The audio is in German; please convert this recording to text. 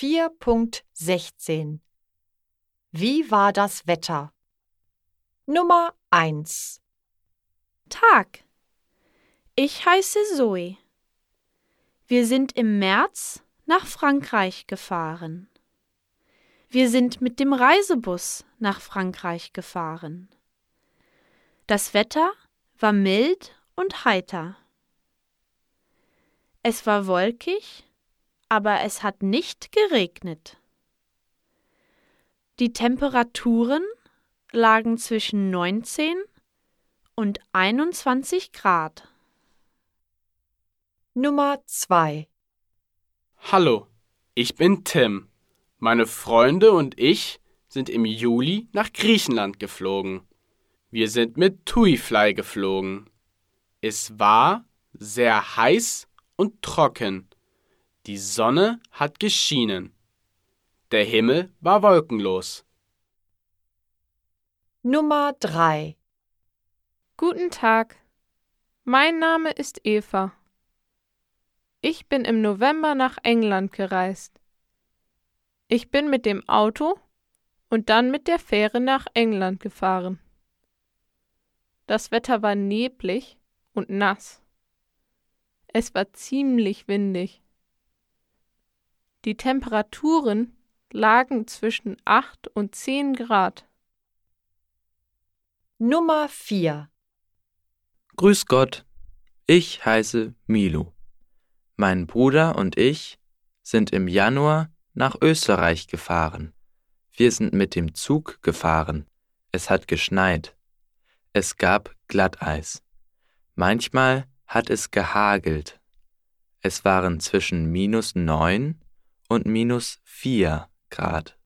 4.16 Wie war das Wetter? Nummer 1 Tag. Ich heiße Zoe. Wir sind im März nach Frankreich gefahren. Wir sind mit dem Reisebus nach Frankreich gefahren. Das Wetter war mild und heiter. Es war wolkig, aber es hat nicht geregnet. Die Temperaturen lagen zwischen 19 und 21 Grad. Nummer 2 Hallo, ich bin Tim. Meine Freunde und ich sind im Juli nach Griechenland geflogen. Wir sind mit TuiFly geflogen. Es war sehr heiß und trocken. Die Sonne hat geschienen. Der Himmel war wolkenlos. Nummer 3 Guten Tag. Mein Name ist Eva. Ich bin im November nach England gereist. Ich bin mit dem Auto und dann mit der Fähre nach England gefahren. Das Wetter war neblig und nass. Es war ziemlich windig. Die Temperaturen lagen zwischen 8 und 10 Grad. Nummer 4 Grüß Gott, ich heiße Milo. Mein Bruder und ich sind im Januar nach Österreich gefahren. Wir sind mit dem Zug gefahren. Es hat geschneit. Es gab Glatteis. Manchmal hat es gehagelt. Es waren zwischen minus neun und minus vier Grad.